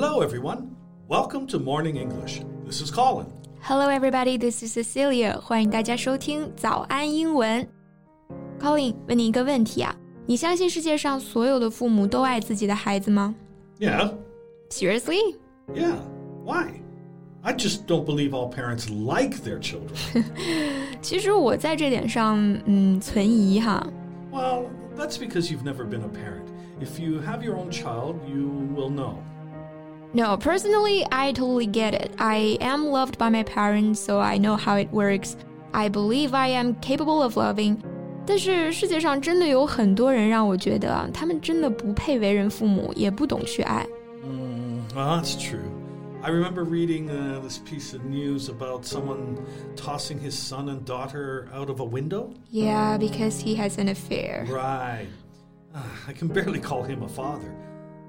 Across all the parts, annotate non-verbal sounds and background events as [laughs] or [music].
Hello, everyone. Welcome to Morning English. This is Colin. Hello, everybody. This is Cecilia. 欢迎大家收听早安英文。Colin，问你一个问题啊，你相信世界上所有的父母都爱自己的孩子吗 Yeah. ？Seriously？ Yeah. Why? I just don't believe all parents like their children. [laughs] 其实我在这点上，嗯，存疑哈。 well, that's because you've never been a parent. If you have your own child, you will know. No, personally, I totally get it. I am loved by my parents, so I know how it works. I believe I am capable of loving. 但是世界上真的有很多人让我觉得啊，他们真的不配为人父母，也不懂去爱。 Mm, well, that's true. I remember reading uh, this piece of news about someone tossing his son and daughter out of a window. Yeah, because he has an affair. Right. Ah, I can barely call him a father.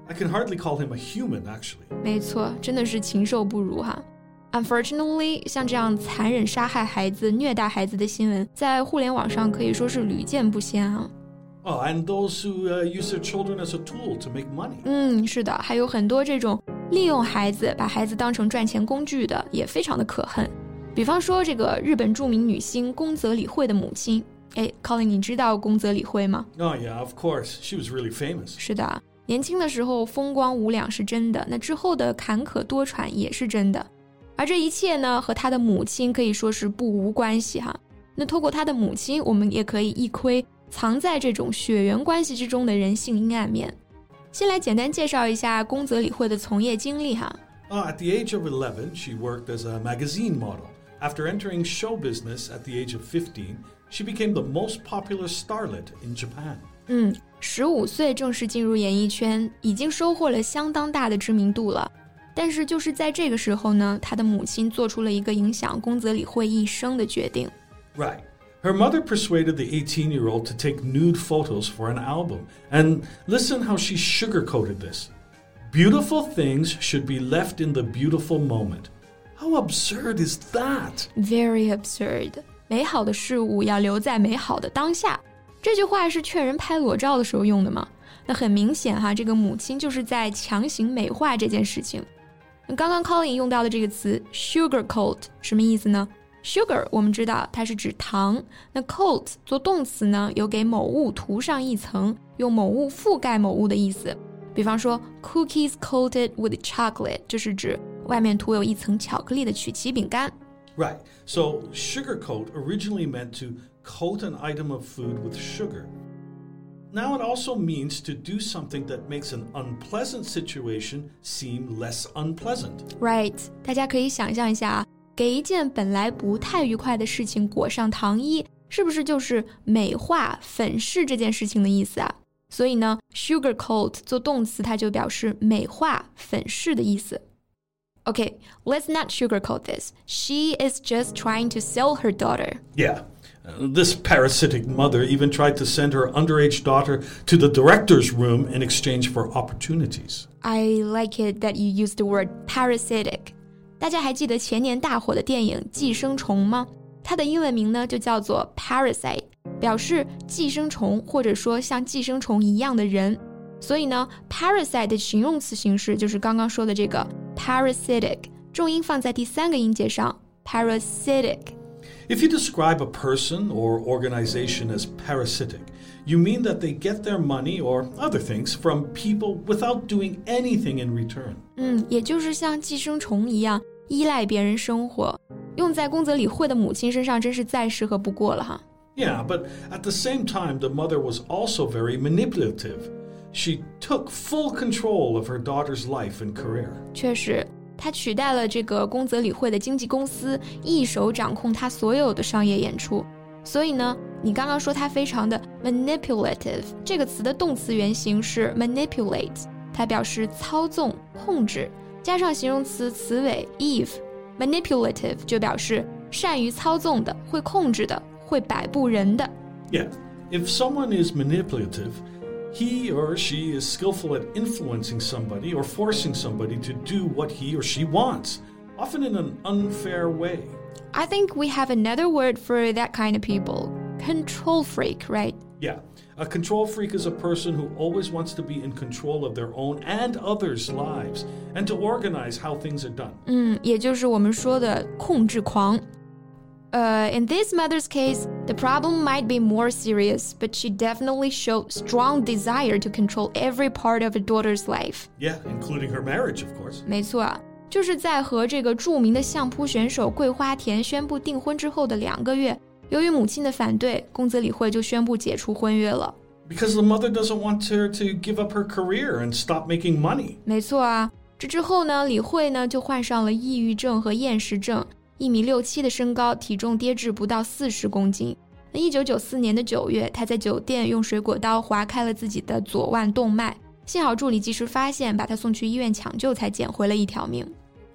I can hardly call him a human, actually. 没错，真的是禽兽不如哈。Unfortunately，像这样残忍杀害孩子、虐待孩子的新闻，在互联网上可以说是屡见不鲜啊。 Oh, and those who uh, use their children as a tool to make money. 嗯，是的，还有很多这种利用孩子、把孩子当成赚钱工具的，也非常的可恨。比方说，这个日本着名女星宫泽理惠的母亲，哎，Colin，你知道宫泽理惠吗？ Oh, yeah, of course. She was really famous. 是的， 年轻的时候风光无两是真的，那之后的坎坷多舛也是真的。而这一切呢，和他的母亲可以说是不无关系哈。那透过他的母亲，我们也可以一窥藏在这种血缘关系之中的人性阴暗面。先来简单介绍一下宫泽理惠的从业经历哈。Uh, at the age of 11, she worked as a magazine model. After entering show business at the age of 15, she became the most popular starlet in Japan. 嗯，十五岁正式进入演艺圈，已经收获了相当大的知名度了。但是就是在这个时候呢，她的母亲做出了一个影响宫泽理惠一生的决定。 Right. Her mother persuaded the 18 year old to take nude photos for an album. And listen how she sugarcoated this. Beautiful things should be left in the beautiful moment. How absurd is that? Very absurd， 美好的事物要留在美好的当下。这句话是劝人拍裸照的时候用的吗？那很明显哈，这个母亲就是在强行美化这件事情。那刚刚 Colin 用到的这个词 sugarcoat 什么意思呢？sugar 我们知道它是指糖，那 coat 做动词呢，有给某物涂上一层，用某物覆盖某物的意思。比方说 cookies coated with chocolate，就是指外面涂有一层巧克力的曲奇饼干。Right. So, sugarcoat originally meant to coat an item of food with sugar. Now it also means to do something that makes an unpleasant situation seem less unpleasant. Right，大家可以想象一下啊，给一件本来不太愉快的事情裹上糖衣，是不是就是美化、粉饰这件事情的意思啊？所以呢，sugarcoat 做动词，它就表示美化、粉饰的意思。 Okay, let's not sugarcoat this. She is just trying to sell her daughter. Yeah. Uh, this parasitic mother even tried to send her underage daughter to the director's room in exchange for opportunities. I like it that you use the word parasitic. 大家还记得前年大火的电影《寄生虫》吗？它的英文名呢就叫做 parasite，表示寄生虫或者说像寄生虫一样的人。所以呢，parasite 的形容词形式就是刚刚说的这个 parasitic，重音放在第三个音节上，parasitic。 If you describe a person or organization as parasitic, you mean that they get their money or other things from people without doing anything in return. 嗯，也就是像寄生虫一样依赖别人生活。用在宫泽理惠的母亲身上，真是再适合不过了哈。 Yeah, but at the same time, the mother was also very manipulative. She took full control of her daughter's life and career. 确实，他取代了这个宫泽理惠的经纪公司，一手掌控他所有的商业演出。所以呢，你刚刚说他非常的 manipulative，这个词的动词原形是 manipulate，它表示操纵、控制，加上形容词词尾 eve，manipulative 就表示善于操纵的、会控制的、会摆布人的。 Yeah, if someone is manipulative, he or she is skillful at influencing somebody or forcing somebody to do what he or she wants, often in an unfair way. I think we have another word for that kind of people. Control freak, right? Yeah. A control freak is a person who always wants to be in control of their own and others' lives and to organize how things are done. 嗯，也就是我们说的控制狂。 uh, in this mother's case, the problem might be more serious, but she definitely showed strong desire to control every part of her daughter's life. Yeah, including her marriage, of course. 没错，就是在和这个著名的相扑选手贵花田宣布订婚之后的两个月，由于母亲的反对，宫泽理惠就宣布解除婚约了。Because the mother doesn't want her to give up her career and stop making money。没错啊，这之后呢，理惠呢就患上了抑郁症和厌食症。一米六七的身高，体重跌至不到四十公斤。那一九九四年的九月，他在酒店用水果刀划开了自己的左腕动脉，幸好助理及时发现，把他送去医院抢救，才捡回了一条命。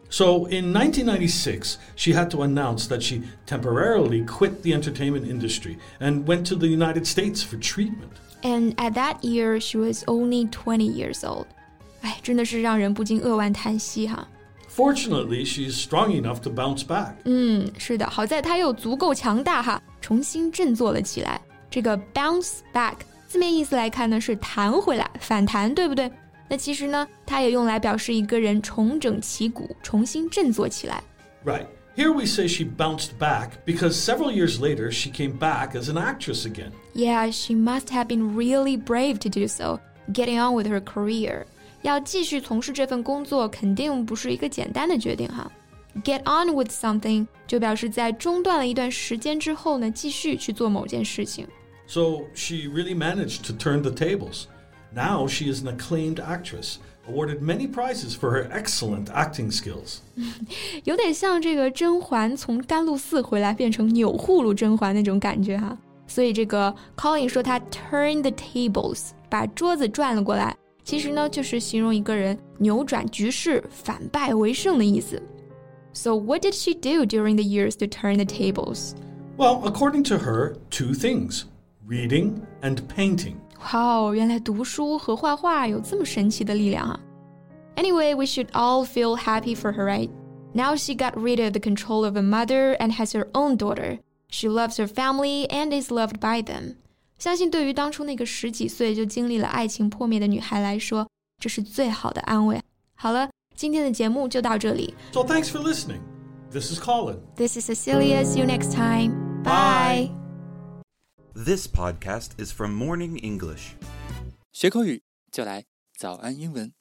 So in 1996, she had to announce that she temporarily quit the entertainment industry and went to the United States for treatment. And at that year, she was only twenty years old。哎，真的是让人不禁扼腕叹息哈。Fortunately, she's strong enough to bounce back. 嗯，是的，好在她又足够强大哈，重新振作了起来。这个 bounce back 字面意思来看呢，是弹回来、反弹，对不对？那其实呢，它也用来表示一个人重整旗鼓、重新振作起来。 Right. Here we say she bounced back because several years later she came back as an actress again. Yeah, she must have been really brave to do so, getting on with her career. 要继续从事这份工作，肯定不是一个简单的决定哈。Get on with something 就表示在中断了一段时间之后呢，继续去做某件事情。 So she really managed to turn the tables. Now she is an acclaimed actress, awarded many prizes for her excellent acting skills. [laughs] 有点像这个甄嬛从甘露寺回来变成钮祜禄甄嬛那种感觉哈。所以这个 Colin 说他 turn the tables，把桌子转了过来， 其实呢就是形容一个人扭转局势、反败为胜的意思。So what did she do during the years to turn the tables? Well, according to her, two things reading and painting. 哇哦，原来读书和画画有这么神奇的力量啊！Anyway, we should all feel happy for her, right? Now she got rid of the control of a mother and has her own daughter. She loves her family and is loved by them. 相信对于当初那个十几岁就经历了爱情破灭的女孩来说，这是最好的安慰。好了，今天的节目就到这里。So thanks for listening. This is Colin. This is Cecilia. See you next time. Bye. Bye. This podcast is from Morning English. 学口语就来早安英文。